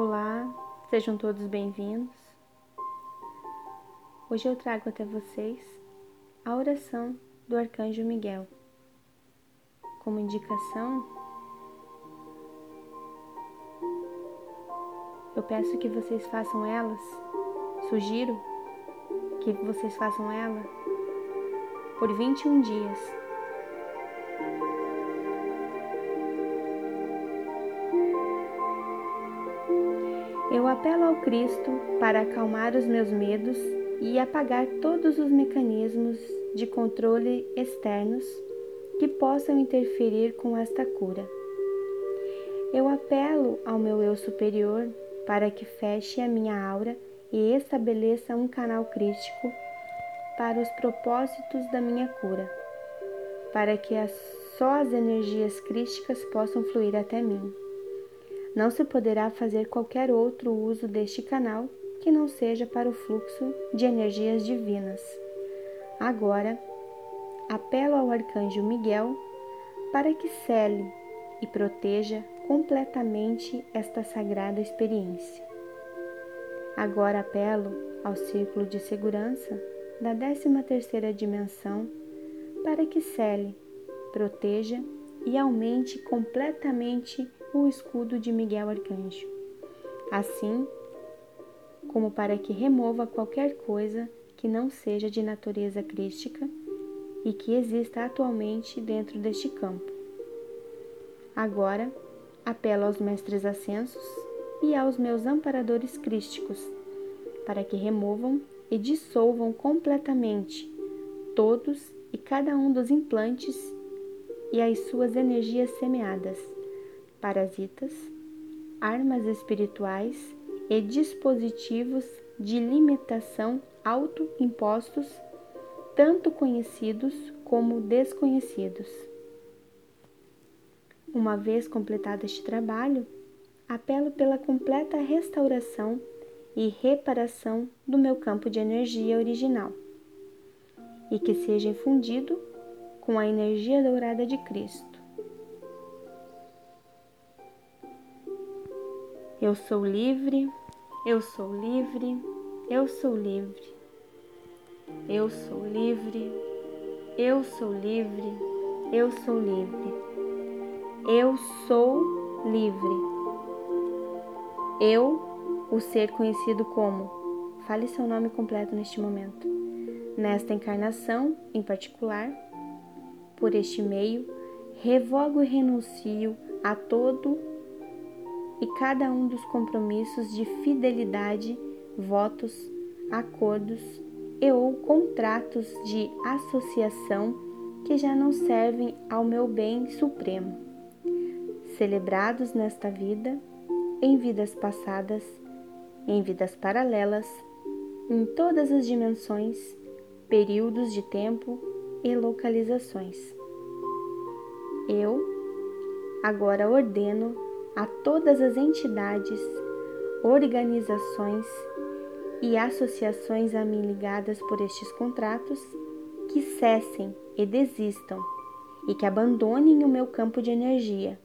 Olá, sejam todos bem-vindos. Hoje eu trago até vocês a oração do Arcanjo Miguel. Como indicação, eu peço que vocês façam elas, sugiro que vocês façam ela por 21 dias Eu apelo ao Cristo para acalmar os meus medos e apagar todos os mecanismos de controle externos que possam interferir com esta cura. Eu apelo ao meu eu superior para que feche a minha aura e estabeleça um canal crítico para os propósitos da minha cura, para que só as energias críticas possam fluir até mim. Não se poderá fazer qualquer outro uso deste canal que não seja para o fluxo de energias divinas. Agora, apelo ao arcanjo Miguel para que cele e proteja completamente esta sagrada experiência. Agora apelo ao círculo de segurança da 13ª dimensão para que cele, proteja e aumente completamente o escudo de Miguel Arcanjo, assim como para que remova qualquer coisa que não seja de natureza crística e que exista atualmente dentro deste campo. Agora, apelo aos mestres ascensos e aos meus amparadores crísticos para que removam e dissolvam completamente todos e cada um dos implantes e as suas energias semeadas parasitas, armas espirituais e dispositivos de limitação autoimpostos, tanto conhecidos como desconhecidos. Uma vez completado este trabalho, apelo pela completa restauração e reparação do meu campo de energia original e que seja infundido com a energia dourada de Cristo Eu sou livre, eu sou livre, eu sou livre. Eu sou livre, eu sou livre, eu sou livre. Eu sou livre. Eu, o ser conhecido como, fale seu nome completo neste momento. Nesta encarnação, em particular, por este meio, revogo e renuncio a todo e cada um dos compromissos de fidelidade, votos, acordos e ou contratos de associação que já não servem ao meu bem supremo, celebrados nesta vida, em vidas passadas, em vidas paralelas, em todas as dimensões, períodos de tempo e localizações. Eu agora ordeno a todas as entidades, organizações e associações a mim ligadas por estes contratos que cessem e desistam e que abandonem o meu campo de energia,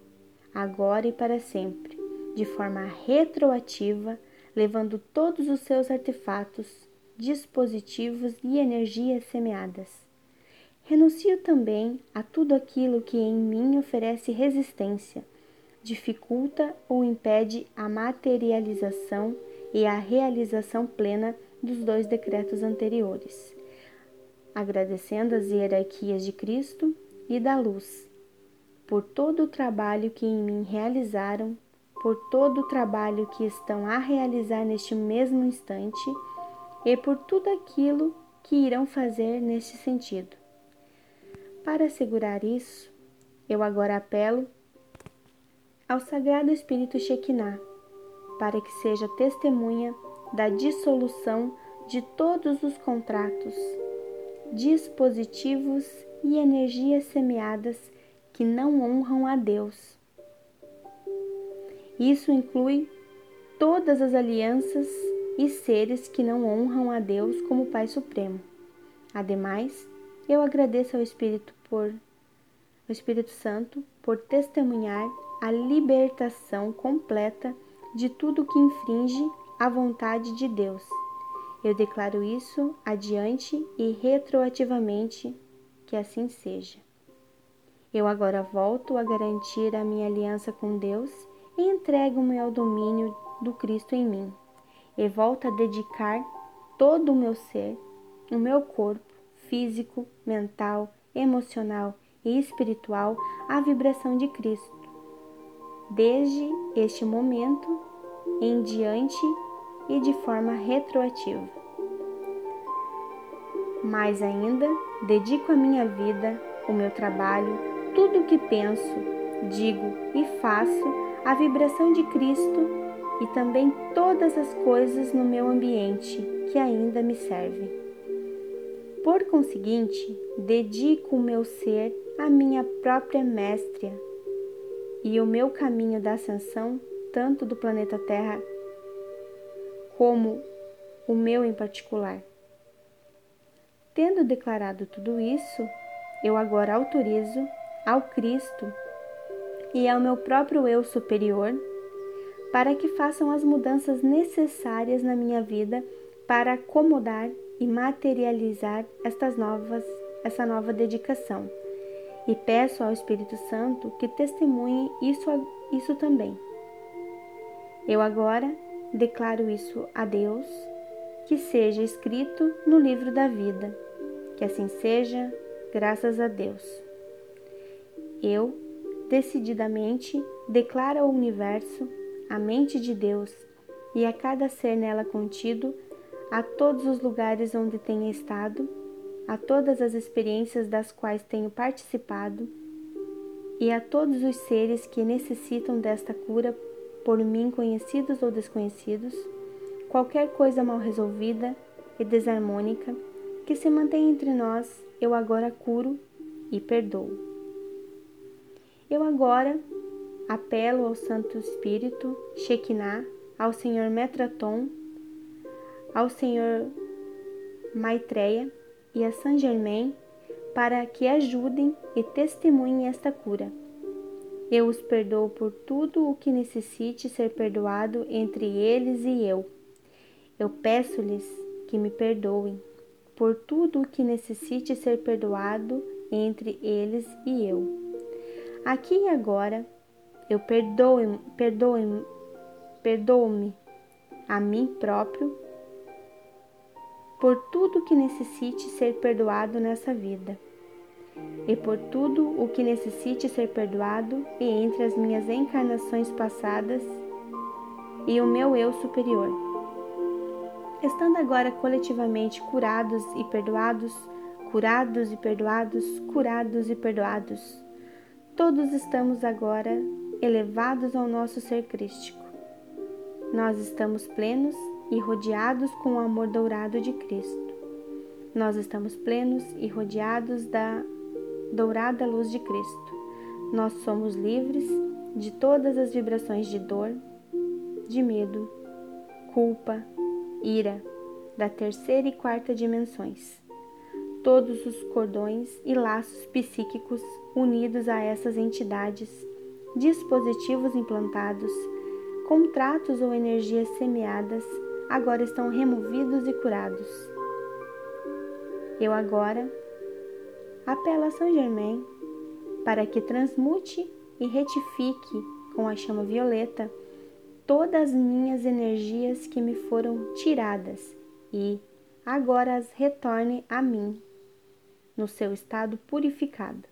agora e para sempre, de forma retroativa, levando todos os seus artefatos, dispositivos e energias semeadas. Renuncio também a tudo aquilo que em mim oferece resistência dificulta ou impede a materialização e a realização plena dos dois decretos anteriores, agradecendo as hierarquias de Cristo e da luz por todo o trabalho que em mim realizaram, por todo o trabalho que estão a realizar neste mesmo instante e por tudo aquilo que irão fazer neste sentido. Para assegurar isso, eu agora apelo ao Sagrado Espírito Shekinah, para que seja testemunha da dissolução de todos os contratos, dispositivos e energias semeadas que não honram a Deus. Isso inclui todas as alianças e seres que não honram a Deus como Pai Supremo. Ademais, eu agradeço ao Espírito por ao Espírito Santo por testemunhar a libertação completa de tudo que infringe a vontade de Deus. Eu declaro isso adiante e retroativamente que assim seja. Eu agora volto a garantir a minha aliança com Deus e entrego-me ao domínio do Cristo em mim. E volto a dedicar todo o meu ser, o meu corpo, físico, mental, emocional e espiritual à vibração de Cristo. Desde este momento em diante e de forma retroativa. Mais ainda, dedico a minha vida, o meu trabalho, tudo o que penso, digo e faço à vibração de Cristo e também todas as coisas no meu ambiente que ainda me servem. Por conseguinte, dedico o meu ser à minha própria mestria e o meu caminho da ascensão, tanto do planeta Terra como o meu em particular. Tendo declarado tudo isso, eu agora autorizo ao Cristo e ao meu próprio eu superior para que façam as mudanças necessárias na minha vida para acomodar e materializar estas novas, essa nova dedicação. E peço ao Espírito Santo que testemunhe isso, isso também. Eu agora declaro isso a Deus, que seja escrito no livro da vida. Que assim seja, graças a Deus. Eu, decididamente, declaro ao universo, a mente de Deus e a cada ser nela contido, a todos os lugares onde tenha estado, a todas as experiências das quais tenho participado e a todos os seres que necessitam desta cura por mim conhecidos ou desconhecidos, qualquer coisa mal resolvida e desarmônica que se mantém entre nós, eu agora curo e perdoo. Eu agora apelo ao Santo Espírito, Shekinah, ao Senhor Metraton, ao Senhor Maitreya e a Saint Germain para que ajudem e testemunhem esta cura. Eu os perdoo por tudo o que necessite ser perdoado entre eles e eu. Eu peço-lhes que me perdoem por tudo o que necessite ser perdoado entre eles e eu. Aqui e agora, eu perdoo-me perdoo perdoo a mim próprio por tudo que necessite ser perdoado nessa vida e por tudo o que necessite ser perdoado e entre as minhas encarnações passadas e o meu eu superior. Estando agora coletivamente curados e perdoados, curados e perdoados, curados e perdoados, Todos estamos agora elevados ao nosso ser crístico. Nós estamos plenos e rodeados com o amor dourado de Cristo. Nós estamos plenos e rodeados da dourada luz de Cristo. Nós somos livres de todas as vibrações de dor, de medo, culpa, ira, da terceira e quarta dimensões todos os cordões e laços psíquicos unidos a essas entidades, dispositivos implantados, contratos ou energias semeadas agora estão removidos e curados. Eu agora apelo a São Germain para que transmute e retifique com a chama violeta todas as minhas energias que me foram tiradas e agora as retorne a mim no seu estado purificado.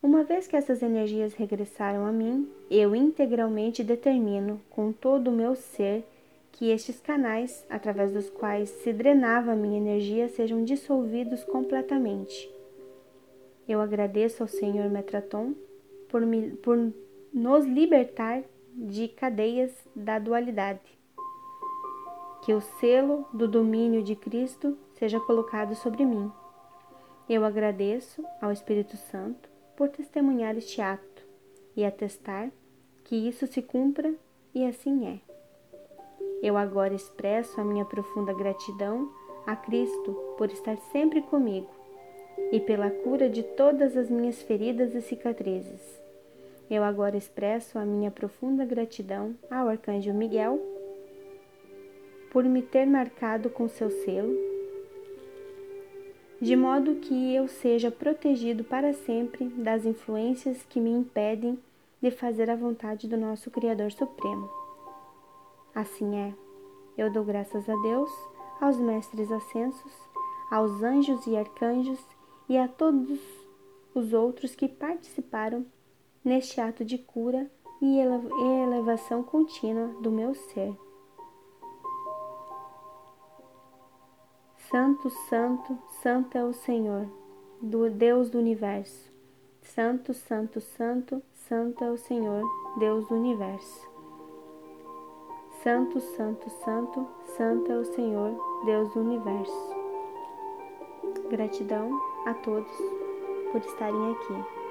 Uma vez que essas energias regressaram a mim, eu integralmente determino com todo o meu ser que estes canais, através dos quais se drenava a minha energia, sejam dissolvidos completamente. Eu agradeço ao Senhor Metraton por, me, por nos libertar de cadeias da dualidade. Que o selo do domínio de Cristo seja colocado sobre mim eu agradeço ao Espírito Santo por testemunhar este ato e atestar que isso se cumpra e assim é. Eu agora expresso a minha profunda gratidão a Cristo por estar sempre comigo e pela cura de todas as minhas feridas e cicatrizes. Eu agora expresso a minha profunda gratidão ao Arcanjo Miguel por me ter marcado com seu selo, de modo que eu seja protegido para sempre das influências que me impedem de fazer a vontade do nosso Criador Supremo. Assim é, eu dou graças a Deus, aos mestres ascensos, aos anjos e arcanjos e a todos os outros que participaram neste ato de cura e elevação contínua do meu ser. Santo, Santo, Santo é o Senhor, do Deus do universo. Santo, Santo, Santo, Santo é o Senhor, Deus do universo. Santo, Santo, Santo, Santo é o Senhor, Deus do universo. Gratidão a todos por estarem aqui.